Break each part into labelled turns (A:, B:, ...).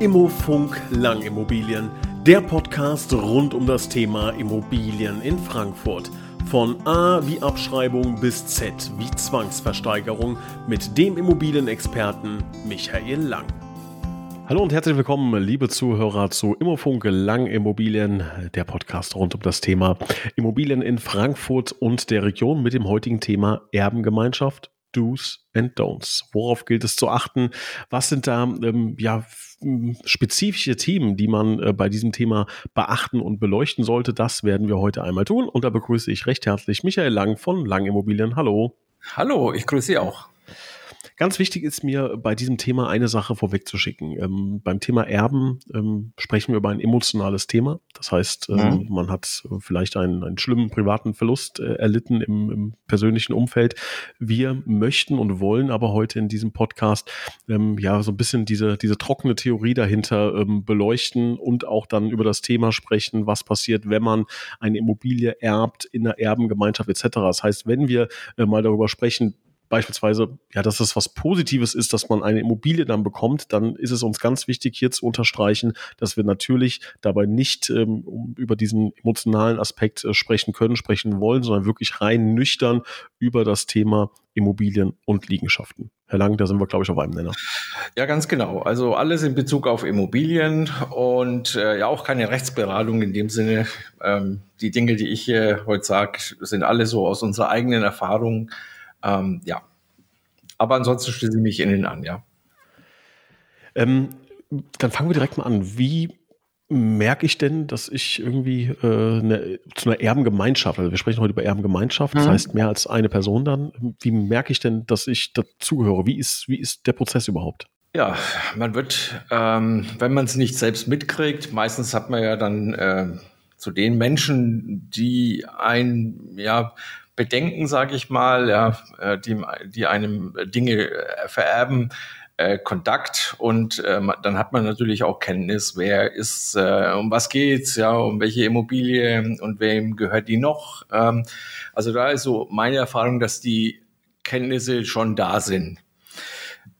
A: Immofunk Langimmobilien, der Podcast rund um das Thema Immobilien in Frankfurt. Von A wie Abschreibung bis Z wie Zwangsversteigerung mit dem Immobilienexperten Michael Lang. Hallo und herzlich willkommen, liebe Zuhörer zu Immofunk Lang Immobilien, der Podcast rund um das Thema Immobilien in Frankfurt und der Region mit dem heutigen Thema Erbengemeinschaft Do's and Don'ts. Worauf gilt es zu achten? Was sind da ähm, ja spezifische Themen, die man äh, bei diesem Thema beachten und beleuchten sollte? Das werden wir heute einmal tun. Und da begrüße ich recht herzlich Michael Lang von Lang Immobilien. Hallo.
B: Hallo, ich grüße Sie auch.
A: Ganz wichtig ist mir bei diesem Thema eine Sache vorwegzuschicken. Ähm, beim Thema Erben ähm, sprechen wir über ein emotionales Thema. Das heißt, äh, mhm. man hat vielleicht einen, einen schlimmen privaten Verlust äh, erlitten im, im, persönlichen Umfeld. Wir möchten und wollen aber heute in diesem Podcast ähm, ja so ein bisschen diese, diese trockene Theorie dahinter ähm, beleuchten und auch dann über das Thema sprechen, was passiert, wenn man eine Immobilie erbt in einer Erbengemeinschaft etc. Das heißt, wenn wir äh, mal darüber sprechen, beispielsweise, ja, dass es was Positives ist, dass man eine Immobilie dann bekommt, dann ist es uns ganz wichtig hier zu unterstreichen, dass wir natürlich dabei nicht ähm, über diesen emotionalen Aspekt äh, sprechen können, sprechen wollen, sondern wirklich rein nüchtern über das Thema Immobilien und Liegenschaften. Herr Lang, da sind wir, glaube ich, auf einem Nenner.
B: Ja, ganz genau. Also alles in Bezug auf Immobilien und äh, ja auch keine Rechtsberatung in dem Sinne. Ähm, die Dinge, die ich hier heute sage, sind alle so aus unserer eigenen Erfahrung ähm, ja. Aber ansonsten schließe ich mich Ihnen an, ja.
A: Ähm, dann fangen wir direkt mal an. Wie merke ich denn, dass ich irgendwie äh, eine, zu einer Erbengemeinschaft, also wir sprechen heute über Erbengemeinschaft, das mhm. heißt mehr als eine Person dann, wie merke ich denn, dass ich dazugehöre? Wie ist, wie ist der Prozess überhaupt?
B: Ja, man wird, ähm, wenn man es nicht selbst mitkriegt, meistens hat man ja dann äh, zu den Menschen, die ein ja Bedenken, sage ich mal, ja, äh, die, die einem Dinge äh, vererben, äh, Kontakt und äh, dann hat man natürlich auch Kenntnis, wer ist, äh, um was geht's, ja, um welche Immobilie und wem gehört die noch. Ähm, also da ist so meine Erfahrung, dass die Kenntnisse schon da sind.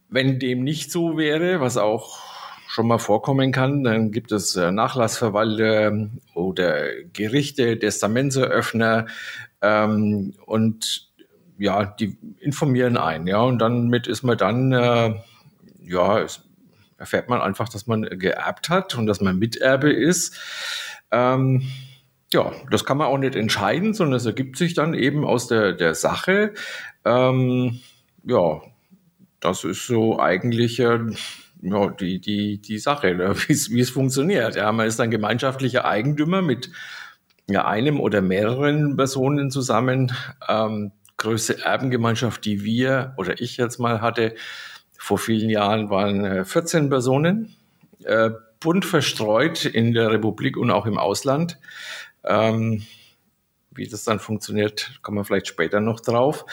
B: Wenn dem nicht so wäre, was auch schon mal vorkommen kann, dann gibt es äh, Nachlassverwalter oder Gerichte, Testamentseröffner, ähm, und ja, die informieren einen, ja, und dann mit ist man dann, äh, ja, erfährt man einfach, dass man geerbt hat und dass man Miterbe ist. Ähm, ja, das kann man auch nicht entscheiden, sondern es ergibt sich dann eben aus der, der Sache. Ähm, ja, das ist so eigentlich äh, ja, die, die, die Sache, ne, wie es funktioniert. Ja, man ist ein gemeinschaftlicher Eigentümer mit ja, einem oder mehreren Personen zusammen. Ähm, größte Erbengemeinschaft, die wir oder ich jetzt mal hatte, vor vielen Jahren waren 14 äh, Personen, äh, bunt verstreut in der Republik und auch im Ausland. Ähm, wie das dann funktioniert, kommen wir vielleicht später noch drauf.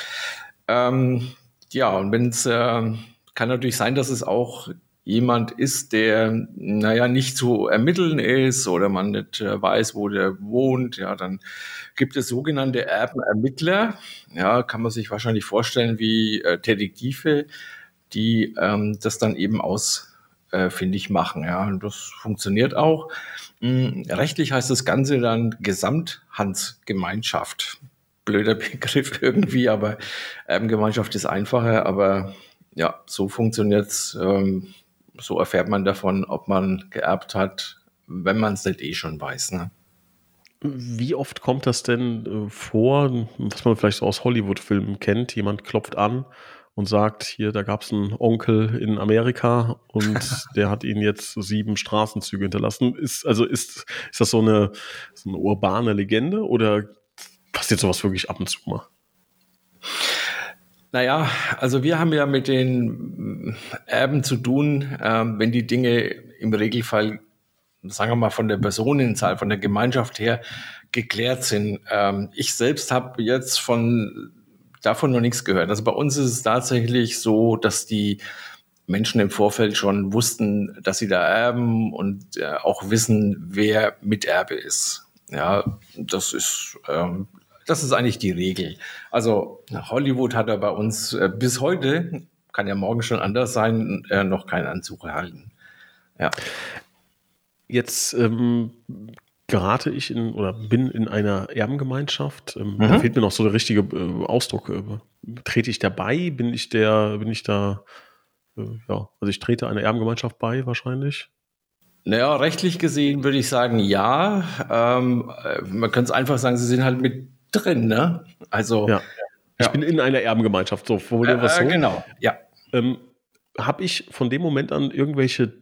B: Ähm, ja, und wenn es äh, kann natürlich sein, dass es auch jemand ist, der, naja, nicht zu ermitteln ist oder man nicht äh, weiß, wo der wohnt, ja, dann gibt es sogenannte Erbenermittler. Ja, kann man sich wahrscheinlich vorstellen wie äh, Detektive, die ähm, das dann eben ausfindig äh, machen. Ja, und das funktioniert auch. Hm, rechtlich heißt das Ganze dann Gesamthandsgemeinschaft. Blöder Begriff irgendwie, aber Erbengemeinschaft ist einfacher, aber ja, so funktioniert es. Ähm, so erfährt man davon, ob man geerbt hat, wenn man es nicht eh schon weiß. Ne?
A: Wie oft kommt das denn äh, vor, was man vielleicht so aus Hollywood-Filmen kennt? Jemand klopft an und sagt, hier, da gab es einen Onkel in Amerika und der hat ihnen jetzt sieben Straßenzüge hinterlassen. Ist, also ist, ist das so eine, so eine urbane Legende oder passiert sowas wirklich ab und zu mal?
B: Naja, also wir haben ja mit den Erben zu tun, ähm, wenn die Dinge im Regelfall, sagen wir mal, von der Personenzahl, von der Gemeinschaft her geklärt sind. Ähm, ich selbst habe jetzt von davon noch nichts gehört. Also bei uns ist es tatsächlich so, dass die Menschen im Vorfeld schon wussten, dass sie da erben und äh, auch wissen, wer Miterbe ist. Ja, das ist ähm, das ist eigentlich die Regel. Also Hollywood hat er bei uns äh, bis heute, kann ja morgen schon anders sein, äh, noch keinen Anzug erhalten.
A: Ja. Jetzt ähm, gerate ich in oder bin in einer Erbengemeinschaft. Ähm, mhm. Da fehlt mir noch so der richtige äh, Ausdruck. Äh, trete ich dabei? Bin ich der, bin ich da, äh, ja, also ich trete einer Erbengemeinschaft bei wahrscheinlich.
B: Naja, rechtlich gesehen würde ich sagen, ja. Ähm, äh, man könnte es einfach sagen, sie sind halt mit drin, ne?
A: Also. Ja. Ich ja. bin in einer Erbengemeinschaft, so formulieren wir
B: äh, so. Genau, ja.
A: Ähm, Habe ich von dem Moment an irgendwelche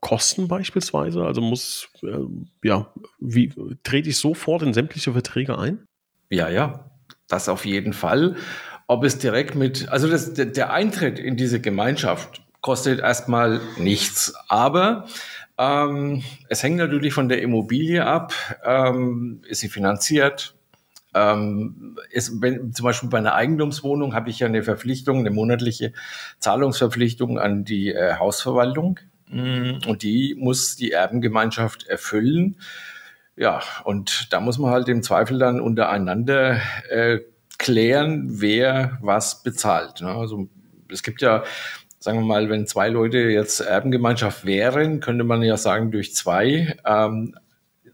A: Kosten beispielsweise? Also muss, äh, ja, wie trete ich sofort in sämtliche Verträge ein?
B: Ja, ja, das auf jeden Fall. Ob es direkt mit, also das, der Eintritt in diese Gemeinschaft kostet erstmal nichts, aber ähm, es hängt natürlich von der Immobilie ab. Ähm, ist sie finanziert? Ähm, ist, wenn, zum Beispiel bei einer Eigentumswohnung habe ich ja eine Verpflichtung, eine monatliche Zahlungsverpflichtung an die äh, Hausverwaltung. Mm, und die muss die Erbengemeinschaft erfüllen. Ja, und da muss man halt im Zweifel dann untereinander äh, klären, wer was bezahlt. Ne? Also es gibt ja, sagen wir mal, wenn zwei Leute jetzt Erbengemeinschaft wären, könnte man ja sagen durch zwei. Ähm,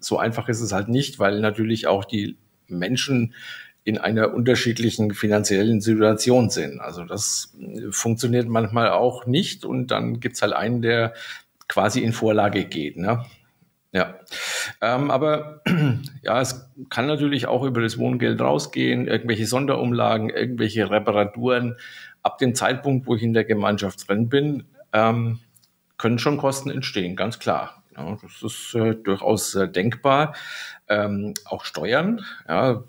B: so einfach ist es halt nicht, weil natürlich auch die Menschen in einer unterschiedlichen finanziellen Situation sind. Also das funktioniert manchmal auch nicht und dann gibt's halt einen, der quasi in Vorlage geht. Ne? Ja, ähm, aber ja, es kann natürlich auch über das Wohngeld rausgehen, irgendwelche Sonderumlagen, irgendwelche Reparaturen. Ab dem Zeitpunkt, wo ich in der Gemeinschaft drin bin, ähm, können schon Kosten entstehen, ganz klar. Ja, das ist äh, durchaus äh, denkbar. Ähm, auch Steuern, ja,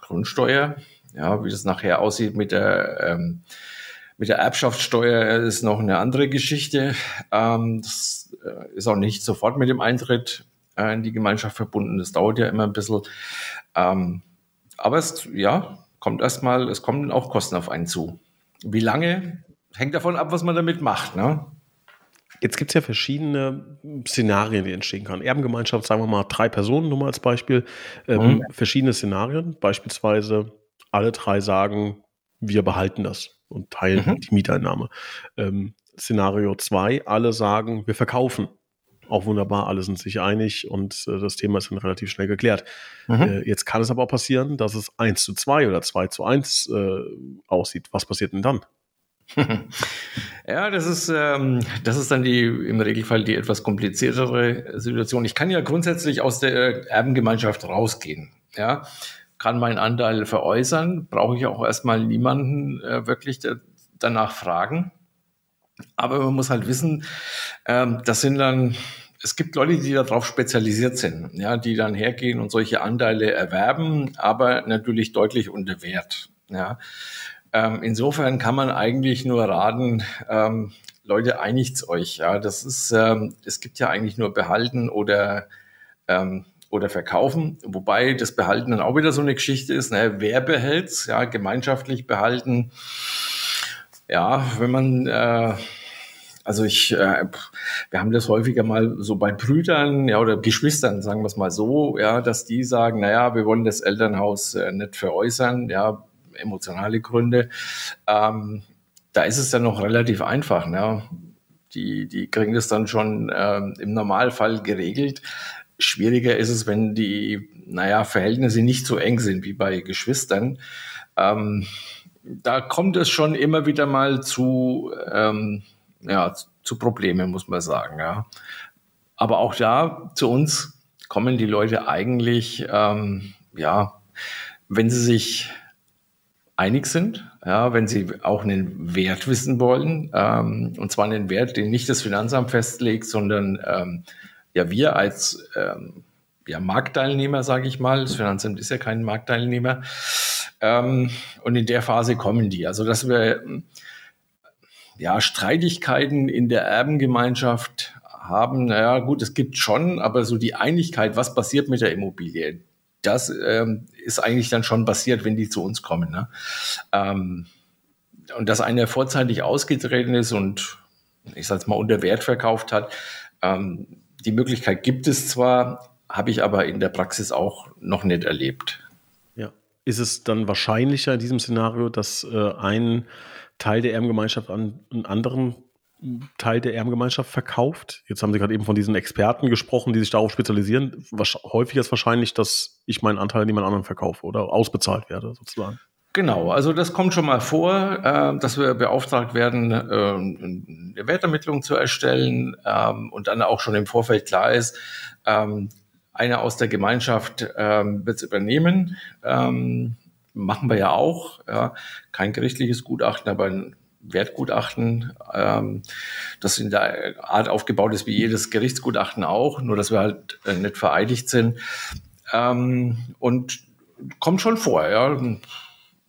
B: Grundsteuer. Ja, wie das nachher aussieht mit der, ähm, mit der Erbschaftssteuer ist noch eine andere Geschichte. Ähm, das äh, ist auch nicht sofort mit dem Eintritt äh, in die Gemeinschaft verbunden. Das dauert ja immer ein bisschen. Ähm, aber es, ja, kommt erstmal, es kommen auch Kosten auf einen zu. Wie lange? Hängt davon ab, was man damit macht. Ne?
A: Jetzt gibt es ja verschiedene Szenarien, die entstehen können. Erbengemeinschaft, sagen wir mal drei Personen, nur mal als Beispiel. Ähm, mhm. Verschiedene Szenarien, beispielsweise alle drei sagen, wir behalten das und teilen mhm. die Mieteinnahme. Ähm, Szenario zwei, alle sagen, wir verkaufen. Auch wunderbar, alle sind sich einig und äh, das Thema ist dann relativ schnell geklärt. Mhm. Äh, jetzt kann es aber auch passieren, dass es 1 zu 2 oder 2 zu 1 äh, aussieht. Was passiert denn dann?
B: ja, das ist, ähm, das ist dann die im Regelfall die etwas kompliziertere Situation. Ich kann ja grundsätzlich aus der Erbengemeinschaft rausgehen. Ja, kann meinen Anteil veräußern, brauche ich auch erstmal niemanden äh, wirklich da, danach fragen. Aber man muss halt wissen, ähm, das sind dann, es gibt Leute, die darauf spezialisiert sind, ja, die dann hergehen und solche Anteile erwerben, aber natürlich deutlich unter Wert. Ja. Ähm, insofern kann man eigentlich nur raten, ähm, Leute, einigt euch. Ja, das ist, ähm, es gibt ja eigentlich nur behalten oder ähm, oder verkaufen, wobei das Behalten dann auch wieder so eine Geschichte ist. Ne? Wer behält's? Ja, gemeinschaftlich behalten. Ja, wenn man äh, also ich, äh, wir haben das häufiger mal so bei Brüdern, ja, oder Geschwistern, sagen wir es mal so, ja, dass die sagen, naja, wir wollen das Elternhaus äh, nicht veräußern, ja, emotionale Gründe. Ähm, da ist es dann noch relativ einfach. Ne? Die, die kriegen das dann schon ähm, im Normalfall geregelt. Schwieriger ist es, wenn die, naja, Verhältnisse nicht so eng sind wie bei Geschwistern. Ähm, da kommt es schon immer wieder mal zu, ähm, ja, zu Problemen, muss man sagen. Ja. Aber auch da zu uns kommen die Leute eigentlich, ähm, ja, wenn sie sich einig sind, ja, wenn sie auch einen Wert wissen wollen, ähm, und zwar einen Wert, den nicht das Finanzamt festlegt, sondern ähm, ja wir als ähm, ja, Marktteilnehmer, sage ich mal, das Finanzamt ist ja kein Marktteilnehmer, ähm, und in der Phase kommen die. Also dass wir ja Streitigkeiten in der Erbengemeinschaft haben, naja gut, es gibt schon, aber so die Einigkeit, was passiert mit der Immobilie, das ähm, ist eigentlich dann schon passiert, wenn die zu uns kommen. Ne? Ähm, und dass einer vorzeitig ausgetreten ist und ich sage mal unter Wert verkauft hat, ähm, die Möglichkeit gibt es zwar, habe ich aber in der Praxis auch noch nicht erlebt.
A: Ja. Ist es dann wahrscheinlicher in diesem Szenario, dass äh, ein Teil der Erbengemeinschaft an einen anderen Teil der Erbengemeinschaft verkauft. Jetzt haben Sie gerade eben von diesen Experten gesprochen, die sich darauf spezialisieren. Was, häufig ist wahrscheinlich, dass ich meinen Anteil an jemand anderen verkaufe oder ausbezahlt werde, sozusagen.
B: Genau, also das kommt schon mal vor, äh, dass wir beauftragt werden, äh, eine Wertermittlung zu erstellen ähm, und dann auch schon im Vorfeld klar ist, ähm, einer aus der Gemeinschaft ähm, wird es übernehmen. Ähm, machen wir ja auch. Ja. Kein gerichtliches Gutachten, aber ein Wertgutachten, ähm, das in der Art aufgebaut ist wie jedes Gerichtsgutachten auch, nur dass wir halt äh, nicht vereidigt sind. Ähm, und kommt schon vor, ja.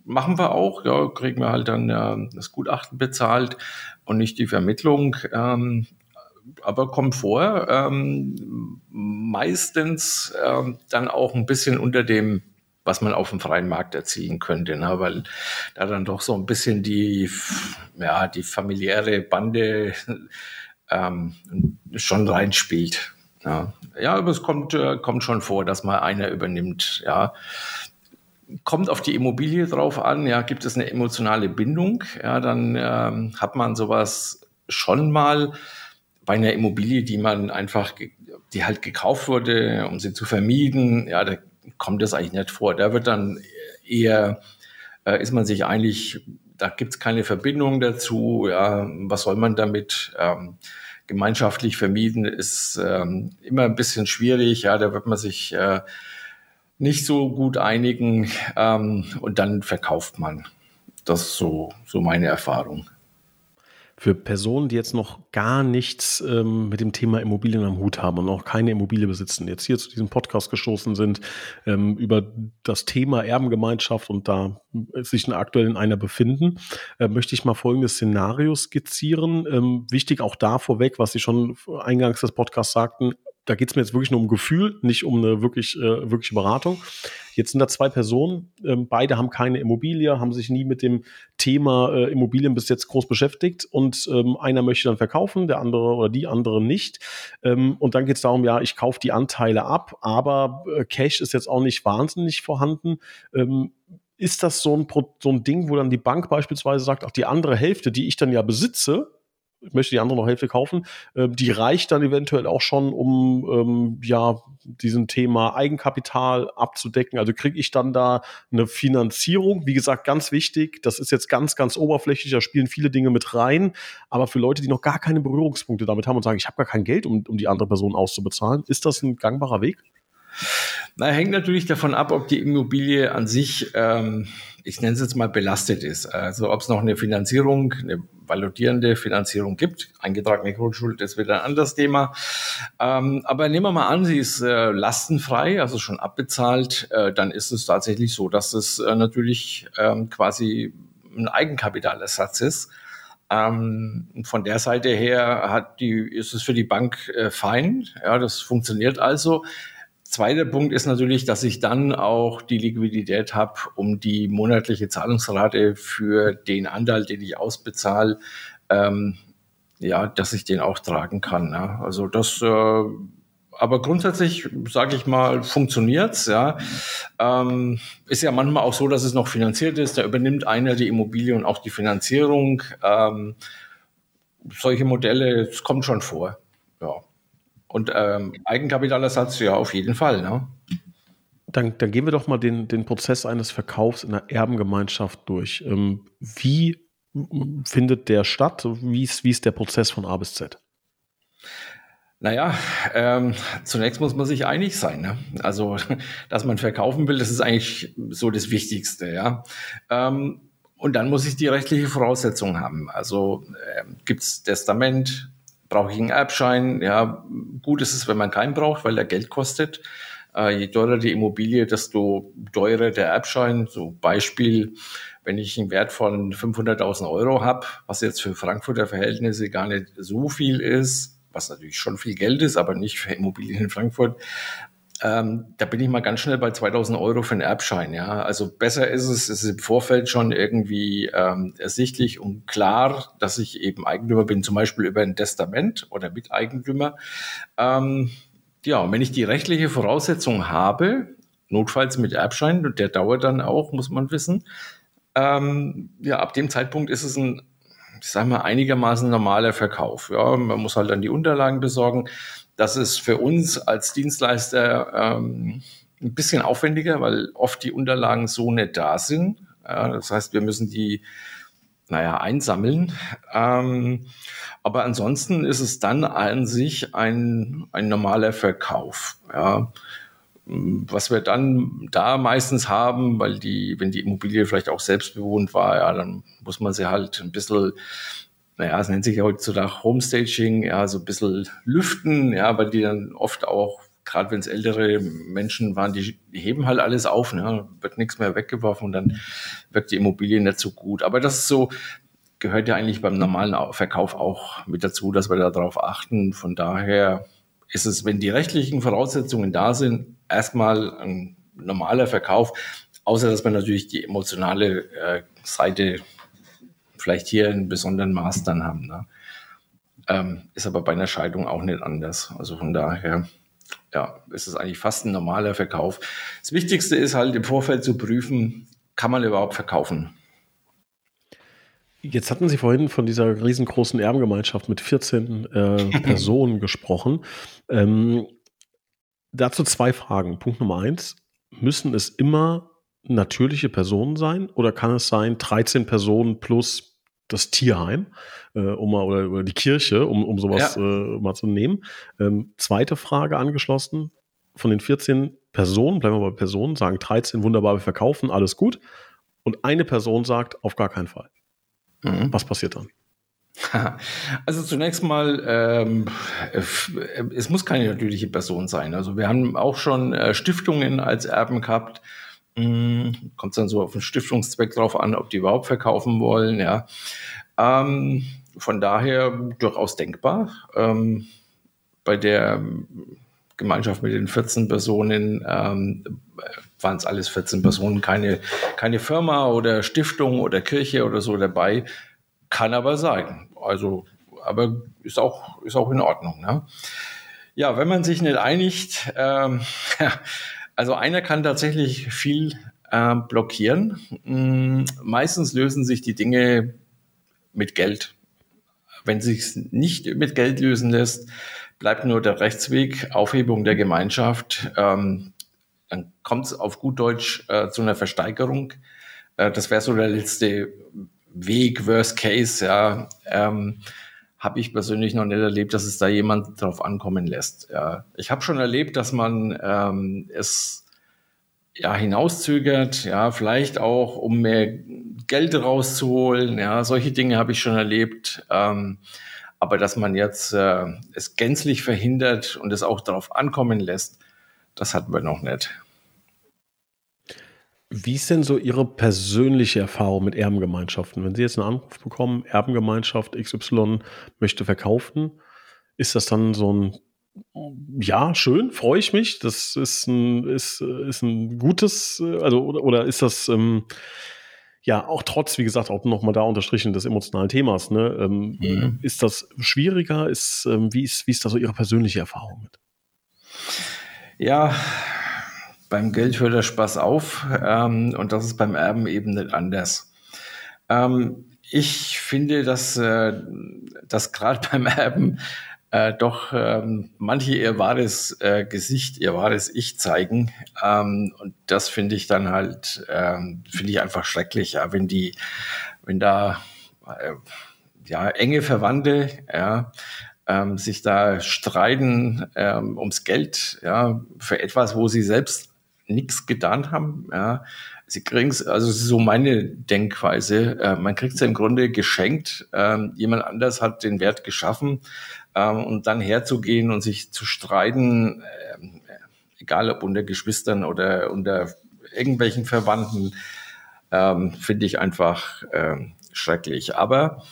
B: Machen wir auch, ja, kriegen wir halt dann äh, das Gutachten bezahlt und nicht die Vermittlung. Ähm, aber kommt vor, ähm, meistens ähm, dann auch ein bisschen unter dem was man auf dem freien Markt erzielen könnte, ne? weil da dann doch so ein bisschen die, ja, die familiäre Bande ähm, schon reinspielt. Ja. ja, aber es kommt, äh, kommt schon vor, dass mal einer übernimmt. Ja, kommt auf die Immobilie drauf an. Ja, gibt es eine emotionale Bindung? Ja, dann ähm, hat man sowas schon mal bei einer Immobilie, die man einfach, die halt gekauft wurde, um sie zu vermieden. Ja, da kommt das eigentlich nicht vor. Da wird dann eher, äh, ist man sich eigentlich, da gibt es keine Verbindung dazu. Ja, was soll man damit? Ähm, gemeinschaftlich vermieden ist ähm, immer ein bisschen schwierig. Ja, da wird man sich äh, nicht so gut einigen ähm, und dann verkauft man. Das ist so, so meine Erfahrung
A: für Personen, die jetzt noch gar nichts ähm, mit dem Thema Immobilien am Hut haben und noch keine Immobilie besitzen, jetzt hier zu diesem Podcast gestoßen sind, ähm, über das Thema Erbengemeinschaft und da sich aktuell in einer befinden, äh, möchte ich mal folgendes Szenario skizzieren. Ähm, wichtig auch da vorweg, was Sie schon eingangs des Podcasts sagten, da geht es mir jetzt wirklich nur um Gefühl, nicht um eine wirklich, äh, wirkliche Beratung. Jetzt sind da zwei Personen, ähm, beide haben keine Immobilie, haben sich nie mit dem Thema äh, Immobilien bis jetzt groß beschäftigt und ähm, einer möchte dann verkaufen, der andere oder die andere nicht. Ähm, und dann geht es darum, ja, ich kaufe die Anteile ab, aber äh, Cash ist jetzt auch nicht wahnsinnig vorhanden. Ähm, ist das so ein, so ein Ding, wo dann die Bank beispielsweise sagt, auch die andere Hälfte, die ich dann ja besitze, möchte die andere noch Hälfte kaufen, äh, die reicht dann eventuell auch schon, um ähm, ja diesen Thema Eigenkapital abzudecken. Also kriege ich dann da eine Finanzierung. Wie gesagt, ganz wichtig, das ist jetzt ganz, ganz oberflächlich, da spielen viele Dinge mit rein. Aber für Leute, die noch gar keine Berührungspunkte damit haben und sagen, ich habe gar kein Geld, um, um die andere Person auszubezahlen, ist das ein gangbarer Weg?
B: Na, hängt natürlich davon ab, ob die Immobilie an sich, ähm, ich nenne es jetzt mal belastet ist. Also ob es noch eine Finanzierung, eine validierende Finanzierung gibt. Eingetragene Grundschuld ist wieder ein anderes Thema. Ähm, aber nehmen wir mal an, sie ist äh, lastenfrei, also schon abbezahlt, äh, dann ist es tatsächlich so, dass es äh, natürlich ähm, quasi ein Eigenkapitalersatz ist. Ähm, von der Seite her hat die, ist es für die Bank äh, fein. Ja, das funktioniert also. Zweiter Punkt ist natürlich, dass ich dann auch die Liquidität habe, um die monatliche Zahlungsrate für den Anteil, den ich ausbezahle, ähm, ja, dass ich den auch tragen kann. Ja. Also das, äh, aber grundsätzlich sage ich mal, funktioniert's. Ja, ähm, ist ja manchmal auch so, dass es noch finanziert ist. Da übernimmt einer die Immobilie und auch die Finanzierung. Ähm, solche Modelle, es kommt schon vor. Ja. Und ähm, Eigenkapitalersatz, ja, auf jeden Fall. Ne?
A: Dann, dann gehen wir doch mal den, den Prozess eines Verkaufs in einer Erbengemeinschaft durch. Ähm, wie findet der statt? Wie ist, wie ist der Prozess von A bis Z?
B: Naja, ähm, zunächst muss man sich einig sein. Ne? Also, dass man verkaufen will, das ist eigentlich so das Wichtigste. Ja. Ähm, und dann muss ich die rechtliche Voraussetzung haben. Also äh, gibt es Testament, Brauche ich einen Erbschein? Ja, gut ist es, wenn man keinen braucht, weil er Geld kostet. Äh, je teurer die Immobilie, desto teurer der Erbschein. So Beispiel, wenn ich einen Wert von 500.000 Euro habe, was jetzt für Frankfurter Verhältnisse gar nicht so viel ist, was natürlich schon viel Geld ist, aber nicht für Immobilien in Frankfurt, ähm, da bin ich mal ganz schnell bei 2000 Euro für einen Erbschein. Ja, also besser ist es, es ist im Vorfeld schon irgendwie ähm, ersichtlich und klar, dass ich eben Eigentümer bin, zum Beispiel über ein Testament oder Miteigentümer. Ähm, ja, und wenn ich die rechtliche Voraussetzung habe, notfalls mit Erbschein, und der dauert dann auch, muss man wissen, ähm, ja, ab dem Zeitpunkt ist es ein ich sag mal, einigermaßen normaler Verkauf. Ja, man muss halt dann die Unterlagen besorgen. Das ist für uns als Dienstleister ähm, ein bisschen aufwendiger, weil oft die Unterlagen so nicht da sind. Ja, das heißt, wir müssen die, naja, einsammeln. Ähm, aber ansonsten ist es dann an sich ein, ein normaler Verkauf. Ja. Was wir dann da meistens haben, weil die, wenn die Immobilie vielleicht auch selbst bewohnt war, ja, dann muss man sie halt ein bisschen, naja, es nennt sich ja heutzutage Homestaging, ja, so ein bisschen lüften, ja, weil die dann oft auch, gerade wenn es ältere Menschen waren, die, heben halt alles auf, ne, wird nichts mehr weggeworfen und dann wirkt die Immobilie nicht so gut. Aber das ist so, gehört ja eigentlich beim normalen Verkauf auch mit dazu, dass wir darauf achten. Von daher ist es, wenn die rechtlichen Voraussetzungen da sind, erstmal ein normaler Verkauf, außer dass man natürlich die emotionale äh, Seite vielleicht hier in besonderen Maß dann haben. Ne? Ähm, ist aber bei einer Scheidung auch nicht anders. Also von daher, ja, ist es eigentlich fast ein normaler Verkauf. Das Wichtigste ist halt im Vorfeld zu prüfen, kann man überhaupt verkaufen?
A: Jetzt hatten Sie vorhin von dieser riesengroßen Erbengemeinschaft mit 14 äh, Personen gesprochen. Ähm, dazu zwei Fragen. Punkt Nummer eins. Müssen es immer natürliche Personen sein oder kann es sein 13 Personen plus das Tierheim äh, um mal, oder, oder, die Kirche, um, um sowas ja. äh, mal zu nehmen? Ähm, zweite Frage angeschlossen. Von den 14 Personen, bleiben wir bei Personen, sagen 13 wunderbar, wir verkaufen, alles gut. Und eine Person sagt, auf gar keinen Fall. Mhm. Was passiert dann?
B: Also zunächst mal, ähm, es muss keine natürliche Person sein. Also wir haben auch schon äh, Stiftungen als Erben gehabt. Hm, Kommt dann so auf den Stiftungszweck drauf an, ob die überhaupt verkaufen wollen. Ja, ähm, von daher durchaus denkbar. Ähm, bei der Gemeinschaft mit den 14 Personen ähm, waren es alles 14 Personen, keine, keine Firma oder Stiftung oder Kirche oder so dabei. Kann aber sein. Also, aber ist auch, ist auch in Ordnung. Ne? Ja, wenn man sich nicht einigt, ähm, also einer kann tatsächlich viel äh, blockieren. Hm, meistens lösen sich die Dinge mit Geld. Wenn sich nicht mit Geld lösen lässt, bleibt nur der Rechtsweg, Aufhebung der Gemeinschaft. Ähm, dann kommt es auf gut Deutsch äh, zu einer Versteigerung. Äh, das wäre so der letzte Weg, Worst Case, ja. Ähm, habe ich persönlich noch nicht erlebt, dass es da jemand drauf ankommen lässt. Ja. Ich habe schon erlebt, dass man ähm, es ja hinauszögert, ja, vielleicht auch, um mehr Geld rauszuholen. Ja, solche Dinge habe ich schon erlebt. Ähm, aber dass man jetzt äh, es gänzlich verhindert und es auch darauf ankommen lässt, das hatten wir noch nicht.
A: Wie ist denn so Ihre persönliche Erfahrung mit Erbengemeinschaften? Wenn Sie jetzt einen Anruf bekommen, Erbengemeinschaft XY möchte verkaufen, ist das dann so ein ja, schön, freue ich mich. Das ist ein, ist, ist ein gutes, also oder, oder ist das ähm, ja, auch trotz, wie gesagt, auch nochmal da unterstrichen des emotionalen Themas, ne? Ähm, mhm. Ist das schwieriger? Ist, ähm, wie, ist, wie ist da so Ihre persönliche Erfahrung mit?
B: Ja, beim Geld hört der Spaß auf ähm, und das ist beim Erben eben nicht anders. Ähm, ich finde, dass, äh, dass gerade beim Erben äh, doch ähm, manche ihr wahres äh, Gesicht, ihr wahres Ich zeigen. Ähm, und das finde ich dann halt, ähm, finde ich einfach schrecklich, ja, wenn die, wenn da äh, ja enge Verwandte, ja, ähm, sich da streiten ähm, ums Geld, ja, für etwas, wo sie selbst nichts getan haben, ja. Sie kriegen es, also es ist so meine Denkweise, äh, man kriegt es ja im Grunde geschenkt, ähm, jemand anders hat den Wert geschaffen, ähm, und dann herzugehen und sich zu streiten, äh, egal ob unter Geschwistern oder unter irgendwelchen Verwandten, ähm, finde ich einfach äh, schrecklich. Aber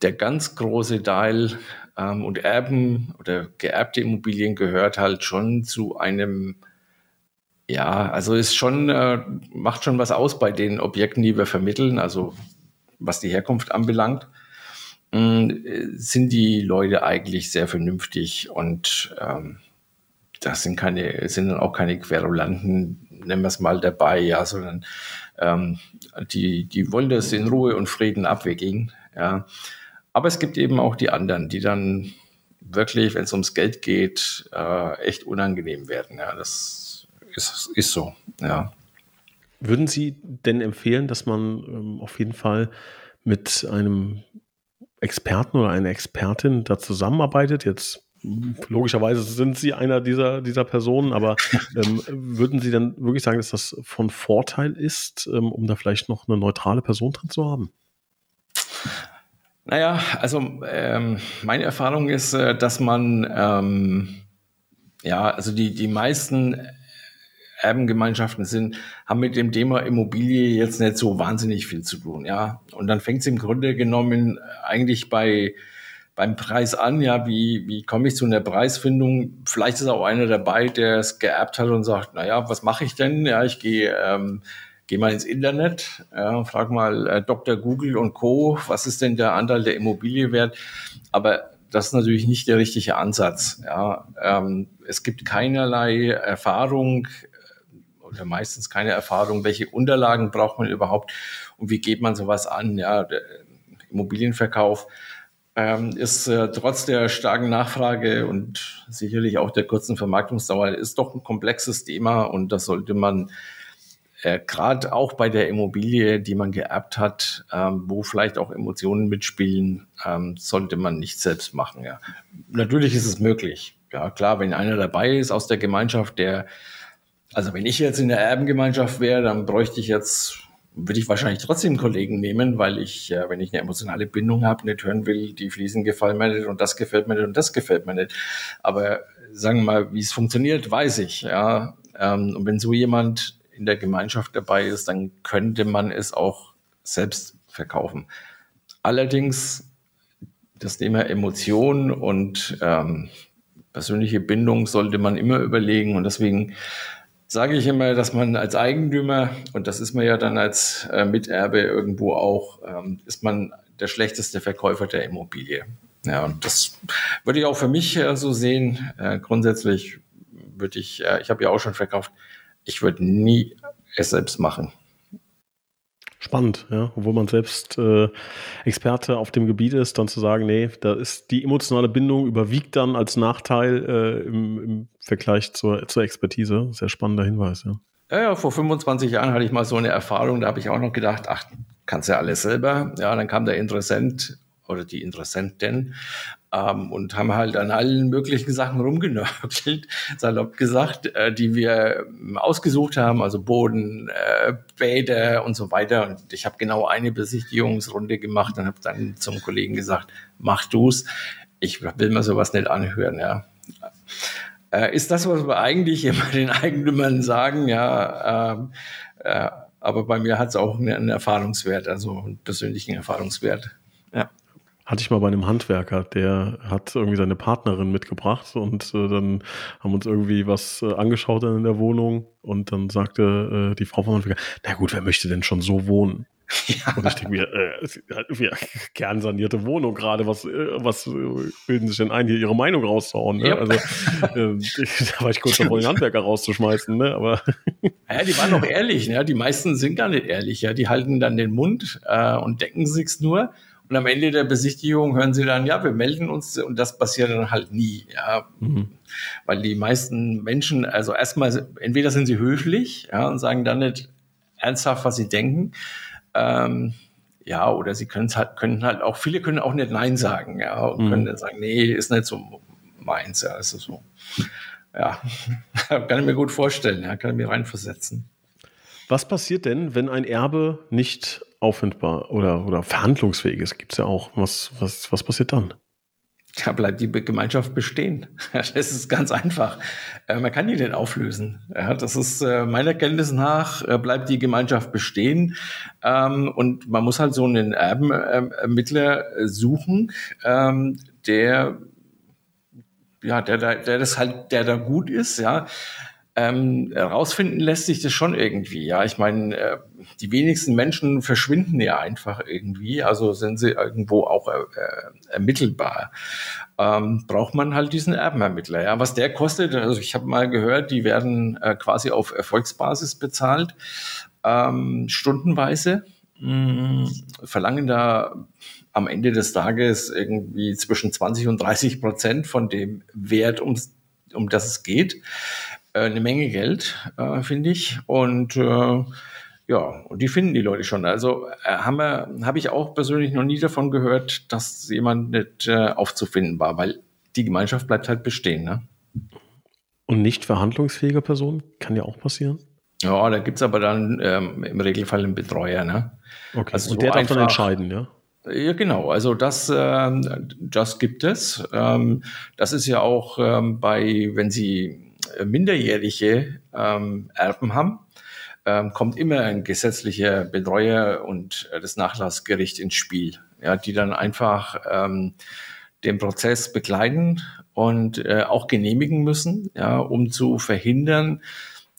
B: der ganz große Teil ähm, und Erben oder geerbte Immobilien gehört halt schon zu einem ja, also ist schon, äh, macht schon was aus bei den Objekten, die wir vermitteln, also was die Herkunft anbelangt. Hm, sind die Leute eigentlich sehr vernünftig und ähm, das sind keine, sind dann auch keine Querulanten, nennen wir es mal dabei, ja, sondern ähm, die, die wollen das in Ruhe und Frieden abwickeln. Ja. Aber es gibt eben auch die anderen, die dann wirklich, wenn es ums Geld geht, äh, echt unangenehm werden. Ja, das ist, ist so. Ja.
A: Würden Sie denn empfehlen, dass man ähm, auf jeden Fall mit einem Experten oder einer Expertin da zusammenarbeitet? Jetzt logischerweise sind Sie einer dieser, dieser Personen, aber ähm, würden Sie denn wirklich sagen, dass das von Vorteil ist, ähm, um da vielleicht noch eine neutrale Person drin zu haben?
B: Naja, also ähm, meine Erfahrung ist, äh, dass man ähm, ja, also die, die meisten Erbengemeinschaften sind, haben mit dem Thema Immobilie jetzt nicht so wahnsinnig viel zu tun, ja. Und dann fängt es im Grunde genommen eigentlich bei beim Preis an, ja, wie, wie komme ich zu einer Preisfindung? Vielleicht ist auch einer dabei, der es geerbt hat und sagt, naja, was mache ich denn? Ja, ich gehe ähm, geh mal ins Internet, ja, frag mal äh, Dr. Google und Co., was ist denn der Anteil der Immobilie wert? Aber das ist natürlich nicht der richtige Ansatz. Ja. Ähm, es gibt keinerlei Erfahrung oder meistens keine Erfahrung, welche Unterlagen braucht man überhaupt und wie geht man sowas an? Ja, der Immobilienverkauf ähm, ist äh, trotz der starken Nachfrage und sicherlich auch der kurzen Vermarktungsdauer ist doch ein komplexes Thema und das sollte man äh, gerade auch bei der Immobilie, die man geerbt hat, ähm, wo vielleicht auch Emotionen mitspielen, ähm, sollte man nicht selbst machen. Ja. Natürlich ist es möglich. Ja, klar, wenn einer dabei ist aus der Gemeinschaft, der, also wenn ich jetzt in der Erbengemeinschaft wäre, dann bräuchte ich jetzt, würde ich wahrscheinlich trotzdem Kollegen nehmen, weil ich, äh, wenn ich eine emotionale Bindung habe, nicht hören will, die Fliesen gefallen mir nicht und das gefällt mir nicht und das gefällt mir nicht. Aber sagen wir mal, wie es funktioniert, weiß ich. Ja. Ähm, und wenn so jemand in der Gemeinschaft dabei ist, dann könnte man es auch selbst verkaufen. Allerdings das Thema Emotion und ähm, persönliche Bindung sollte man immer überlegen und deswegen sage ich immer, dass man als Eigentümer, und das ist man ja dann als äh, Miterbe irgendwo auch, ähm, ist man der schlechteste Verkäufer der Immobilie. Ja, und das würde ich auch für mich äh, so sehen. Äh, grundsätzlich würde ich, äh, ich habe ja auch schon verkauft, ich würde nie es selbst machen.
A: Spannend, ja. Obwohl man selbst äh, Experte auf dem Gebiet ist, dann zu sagen, nee, da ist die emotionale Bindung überwiegt dann als Nachteil äh, im, im, Vergleich zur, zur Expertise. Sehr spannender Hinweis, ja.
B: Ja, ja, vor 25 Jahren hatte ich mal so eine Erfahrung, da habe ich auch noch gedacht, ach, kannst ja alles selber. Ja, dann kam der Interessent oder die Interessentin ähm, und haben halt an allen möglichen Sachen rumgenörgelt, salopp gesagt, äh, die wir ähm, ausgesucht haben, also Boden, äh, Bäder und so weiter. Und ich habe genau eine Besichtigungsrunde gemacht und habe dann zum Kollegen gesagt, mach du's. Ich will mir sowas nicht anhören, ja. Äh, ist das, was wir eigentlich immer den Eigentümern sagen, ja, ähm, äh, aber bei mir hat es auch einen Erfahrungswert, also einen persönlichen Erfahrungswert.
A: Hatte ich mal bei einem Handwerker, der hat irgendwie seine Partnerin mitgebracht und äh, dann haben uns irgendwie was äh, angeschaut in der Wohnung und dann sagte äh, die Frau vom Handwerker, na gut, wer möchte denn schon so wohnen? Ja. Und ich denke mir, äh, ja, kernsanierte Wohnung gerade, was, äh, was bilden sich denn ein, hier ihre Meinung rauszuhauen? Ne? Ja. Also äh, da war ich kurz davor, den Handwerker rauszuschmeißen, ne? Aber
B: ja, die waren doch ehrlich, ne? Die meisten sind gar nicht ehrlich, ja. Die halten dann den Mund äh, und decken sich's nur. Und am Ende der Besichtigung hören sie dann, ja, wir melden uns und das passiert dann halt nie, ja. Mhm. Weil die meisten Menschen, also erstmal, entweder sind sie höflich, ja, und sagen dann nicht ernsthaft, was sie denken, ähm, ja, oder sie können halt, können halt auch, viele können auch nicht Nein sagen, ja, und mhm. können dann sagen, nee, ist nicht so meins, ja, ist so. Ja, kann ich mir gut vorstellen, ja, kann ich mir reinversetzen.
A: Was passiert denn, wenn ein Erbe nicht auffindbar oder, oder verhandlungsfähig ist? Gibt es ja auch. Was, was, was passiert dann?
B: Da bleibt die Gemeinschaft bestehen. Das ist ganz einfach. Äh, man kann die nicht auflösen. das ist äh, meiner Kenntnis nach äh, bleibt die Gemeinschaft bestehen. Ähm, und man muss halt so einen Erbenermittler suchen, ähm, der ja, der, der, der das halt, der da gut ist, ja. Ähm, rausfinden lässt sich das schon irgendwie. Ja, ich meine, äh, die wenigsten Menschen verschwinden ja einfach irgendwie, also sind sie irgendwo auch äh, äh, ermittelbar. Ähm, braucht man halt diesen Erbenermittler. Ja, was der kostet, also ich habe mal gehört, die werden äh, quasi auf Erfolgsbasis bezahlt, ähm, stundenweise. mh, verlangen da am Ende des Tages irgendwie zwischen 20 und 30 Prozent von dem Wert, um, um das es geht. Äh, eine Menge Geld, äh, finde ich. Und äh, ja, und die finden die Leute schon. Also äh, habe hab ich auch persönlich noch nie davon gehört, dass jemand nicht äh, aufzufinden war, weil die Gemeinschaft bleibt halt bestehen. Ne?
A: Und nicht verhandlungsfähige Personen kann ja auch passieren.
B: Ja, da gibt es aber dann ähm, im Regelfall einen Betreuer. Ne?
A: Okay, also und so der darf dann entscheiden, ja?
B: Ja, genau. Also das, äh, das gibt es. Ähm, das ist ja auch ähm, bei, wenn Sie minderjährige ähm, Erben haben, ähm, kommt immer ein gesetzlicher Betreuer und äh, das Nachlassgericht ins Spiel, ja, die dann einfach ähm, den Prozess begleiten und äh, auch genehmigen müssen, ja, um zu verhindern,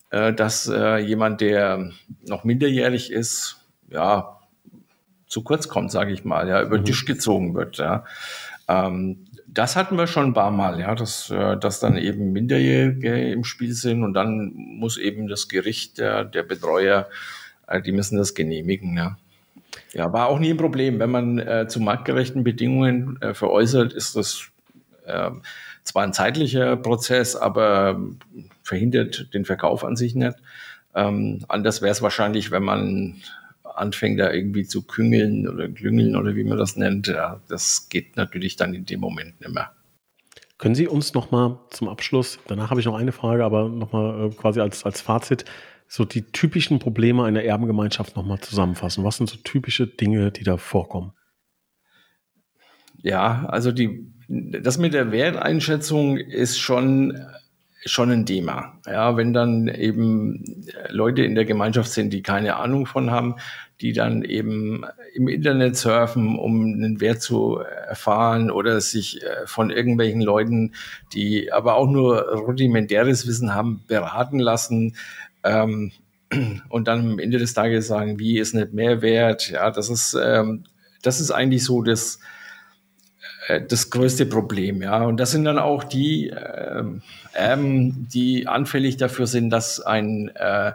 B: äh, dass äh, jemand, der noch minderjährig ist, ja, zu kurz kommt, sage ich mal, ja, über den mhm. Tisch gezogen wird. Ja. Ähm, das hatten wir schon ein paar Mal, ja, dass, äh, dass dann eben Minderjährige im Spiel sind und dann muss eben das Gericht, der, der Betreuer, äh, die müssen das genehmigen, ja. Ja, war auch nie ein Problem. Wenn man äh, zu marktgerechten Bedingungen äh, veräußert, ist das äh, zwar ein zeitlicher Prozess, aber verhindert den Verkauf an sich nicht. Ähm, anders wäre es wahrscheinlich, wenn man anfängt, da irgendwie zu küngeln oder klüngeln oder wie man das nennt. Ja, das geht natürlich dann in dem Moment nicht mehr.
A: Können Sie uns nochmal zum Abschluss, danach habe ich noch eine Frage, aber nochmal äh, quasi als, als Fazit, so die typischen Probleme einer Erbengemeinschaft nochmal zusammenfassen? Was sind so typische Dinge, die da vorkommen?
B: Ja, also die, das mit der Werteinschätzung ist schon, schon ein Thema. Ja, wenn dann eben Leute in der Gemeinschaft sind, die keine Ahnung von haben, die dann eben im Internet surfen, um einen Wert zu erfahren oder sich äh, von irgendwelchen Leuten, die aber auch nur rudimentäres Wissen haben, beraten lassen, ähm, und dann am Ende des Tages sagen, wie ist nicht mehr wert? Ja, das ist, ähm, das ist eigentlich so das, äh, das größte Problem, ja. Und das sind dann auch die äh, ähm, die anfällig dafür sind, dass ein äh,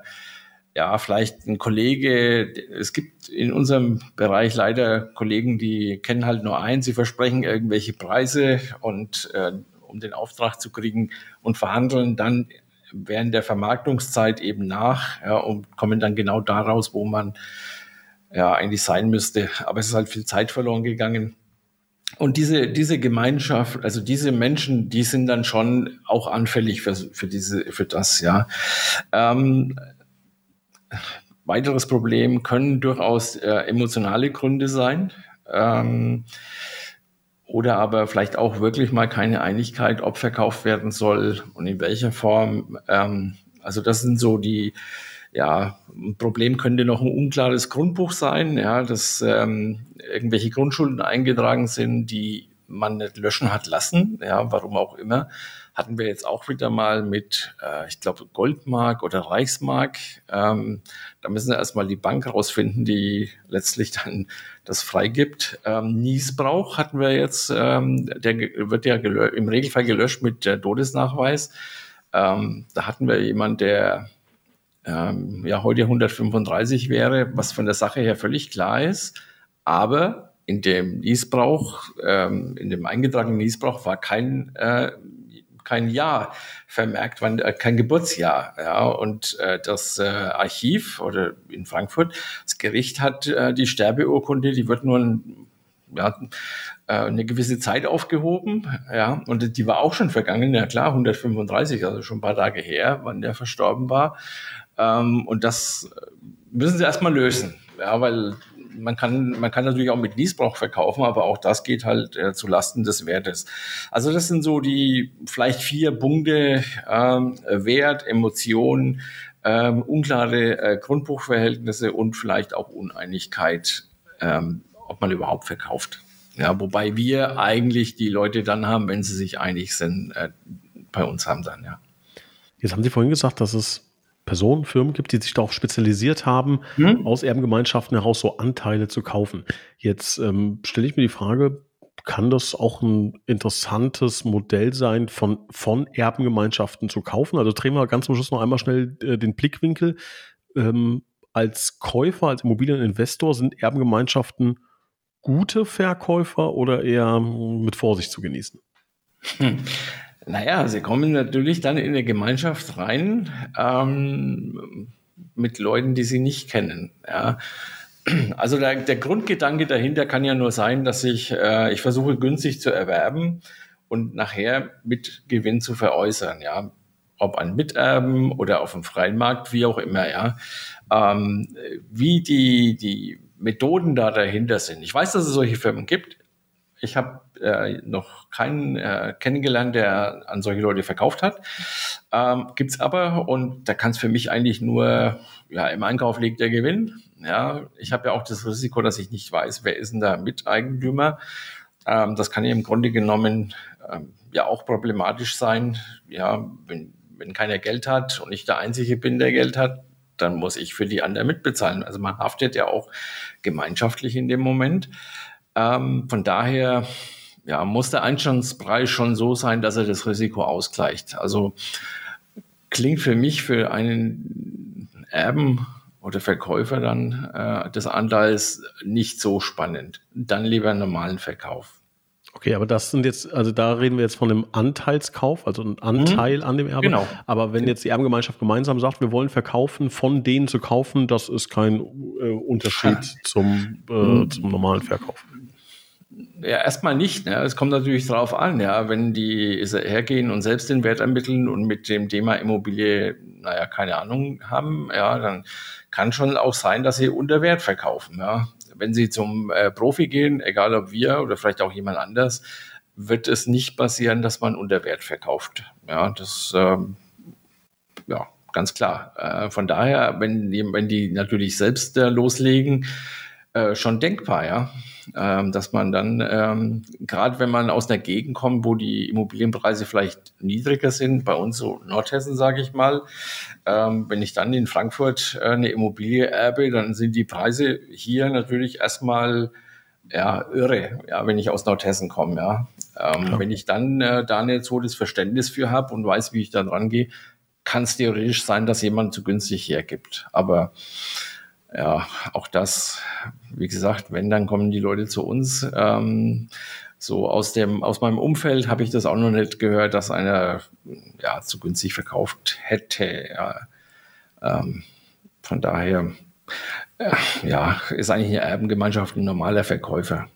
B: ja, vielleicht ein Kollege, es gibt in unserem Bereich leider Kollegen, die kennen halt nur eins, sie versprechen irgendwelche Preise und äh, um den Auftrag zu kriegen und verhandeln dann während der Vermarktungszeit eben nach ja, und kommen dann genau daraus, wo man ja eigentlich sein müsste. Aber es ist halt viel Zeit verloren gegangen. Und diese, diese Gemeinschaft, also diese Menschen, die sind dann schon auch anfällig für, für diese, für das, ja. Ähm, weiteres Problem können durchaus äh, emotionale Gründe sein. Ähm, oder aber vielleicht auch wirklich mal keine Einigkeit, ob verkauft werden soll und in welcher Form. Ähm, also das sind so die, ja, ein Problem könnte noch ein unklares Grundbuch sein, ja, dass ähm, irgendwelche Grundschulden eingetragen sind, die man nicht löschen hat lassen, ja, warum auch immer hatten wir jetzt auch wieder mal mit, äh, ich glaube, Goldmark oder Reichsmark. Ähm, da müssen wir erstmal die Bank rausfinden, die letztlich dann das freigibt. Ähm, Niesbrauch hatten wir jetzt, ähm, der wird ja im Regelfall gelöscht mit der Todesnachweis. Ähm, da hatten wir jemand, der ähm, ja heute 135 wäre, was von der Sache her völlig klar ist. Aber in dem Niesbrauch, ähm, in dem eingetragenen Niesbrauch war kein äh, kein Jahr vermerkt, wann, äh, kein Geburtsjahr. Ja, und äh, das äh, Archiv oder in Frankfurt, das Gericht hat äh, die Sterbeurkunde, die wird nur ein, ja, äh, eine gewisse Zeit aufgehoben, ja, und die war auch schon vergangen, ja klar, 135, also schon ein paar Tage her, wann der verstorben war. Ähm, und das müssen sie erstmal lösen, ja, weil man kann, man kann natürlich auch mit Niesbrauch verkaufen, aber auch das geht halt äh, zu Lasten des Wertes. Also das sind so die vielleicht vier Punkte, ähm, Wert, Emotion, ähm, unklare äh, Grundbuchverhältnisse und vielleicht auch Uneinigkeit, ähm, ob man überhaupt verkauft. Ja, wobei wir eigentlich die Leute dann haben, wenn sie sich einig sind, äh, bei uns haben dann, ja.
A: Jetzt haben Sie vorhin gesagt, dass es Personen, Firmen gibt, die sich darauf spezialisiert haben, hm? aus Erbengemeinschaften heraus so Anteile zu kaufen. Jetzt ähm, stelle ich mir die Frage, kann das auch ein interessantes Modell sein, von, von Erbengemeinschaften zu kaufen? Also drehen wir ganz zum Schluss noch einmal schnell äh, den Blickwinkel. Ähm, als Käufer, als Immobilieninvestor sind Erbengemeinschaften gute Verkäufer oder eher mit Vorsicht zu genießen?
B: Hm. Naja, sie kommen natürlich dann in eine Gemeinschaft rein ähm, mit Leuten, die sie nicht kennen. Ja. Also der, der, Grundgedanke dahinter kann ja nur sein, dass ich, äh, ich versuche günstig zu erwerben und nachher mit Gewinn zu veräußern. Ja, ob an Miterben oder auf dem freien Markt, wie auch immer. Ja, ähm, wie die die Methoden da dahinter sind. Ich weiß, dass es solche Firmen gibt. Ich habe äh, noch keinen äh, kennengelernt, der an solche Leute verkauft hat. Ähm, Gibt aber und da kann es für mich eigentlich nur, ja, im Einkauf liegt der Gewinn. Ja, ich habe ja auch das Risiko, dass ich nicht weiß, wer ist denn da Miteigentümer. Ähm, das kann ja im Grunde genommen ähm, ja auch problematisch sein. Ja, wenn, wenn keiner Geld hat und ich der Einzige bin, der Geld hat, dann muss ich für die anderen mitbezahlen. Also man haftet ja auch gemeinschaftlich in dem Moment. Ähm, von daher ja, muss der Einstandspreis schon so sein, dass er das Risiko ausgleicht. Also klingt für mich für einen Erben oder Verkäufer dann äh, des Anteils nicht so spannend. Dann lieber einen normalen Verkauf.
A: Okay, aber das sind jetzt, also da reden wir jetzt von einem Anteilskauf, also ein Anteil mhm. an dem Erbe. Genau. Aber wenn jetzt die Erbengemeinschaft gemeinsam sagt, wir wollen verkaufen, von denen zu kaufen, das ist kein äh, Unterschied zum, äh, mhm. zum normalen Verkauf.
B: Ja, erstmal nicht. Ne? Es kommt natürlich darauf an, ja, wenn die hergehen und selbst den Wert ermitteln und mit dem Thema Immobilie, naja, keine Ahnung haben, ja, dann kann schon auch sein, dass sie unter Wert verkaufen. Ja wenn Sie zum äh, Profi gehen, egal ob wir oder vielleicht auch jemand anders, wird es nicht passieren, dass man unter Wert verkauft. Ja, das ähm, ja ganz klar. Äh, von daher, wenn, wenn die natürlich selbst äh, loslegen, äh, schon denkbar, ja ähm, dass man dann, ähm, gerade wenn man aus einer Gegend kommt, wo die Immobilienpreise vielleicht niedriger sind, bei uns so Nordhessen, sage ich mal, ähm, wenn ich dann in Frankfurt äh, eine Immobilie erbe, dann sind die Preise hier natürlich erstmal ja, irre, ja, wenn ich aus Nordhessen komme, ja. Ähm. Wenn ich dann äh, da nicht so das Verständnis für habe und weiß, wie ich da dran gehe, kann es theoretisch sein, dass jemand zu günstig hergibt. Aber ja, auch das, wie gesagt, wenn, dann kommen die Leute zu uns. Ähm, so aus dem, aus meinem Umfeld habe ich das auch noch nicht gehört, dass einer ja zu günstig verkauft hätte. Ja. Ähm, von daher, ja, ist eigentlich eine Erbengemeinschaft ein normaler Verkäufer.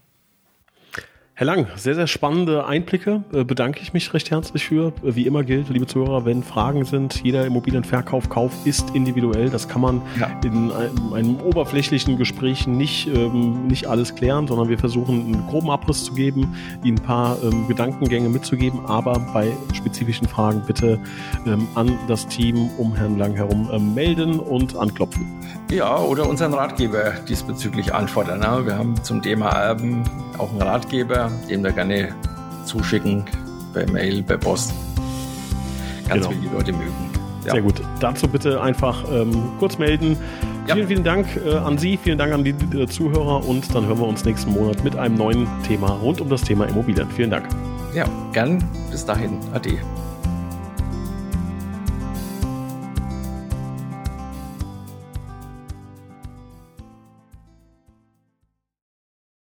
A: Herr Lang, sehr, sehr spannende Einblicke. Äh, bedanke ich mich recht herzlich für. Äh, wie immer gilt, liebe Zuhörer, wenn Fragen sind, jeder Immobilienverkauf, Kauf ist individuell. Das kann man ja. in einem, einem, oberflächlichen Gespräch nicht, ähm, nicht alles klären, sondern wir versuchen einen groben Abriss zu geben, Ihnen ein paar ähm, Gedankengänge mitzugeben, aber bei spezifischen Fragen bitte ähm, an das Team um Herrn Lang herum ähm, melden und anklopfen.
B: Ja, oder unseren Ratgeber diesbezüglich anfordern. Ne? Wir haben zum Thema Erben auch einen Ratgeber, dem wir gerne zuschicken, per Mail, per Post. Ganz genau. wie die Leute mögen.
A: Ja. Sehr gut. Dazu bitte einfach ähm, kurz melden. Ja. Vielen, vielen Dank äh, an Sie, vielen Dank an die äh, Zuhörer und dann hören wir uns nächsten Monat mit einem neuen Thema rund um das Thema Immobilien. Vielen Dank.
B: Ja, gern. Bis dahin. Ade.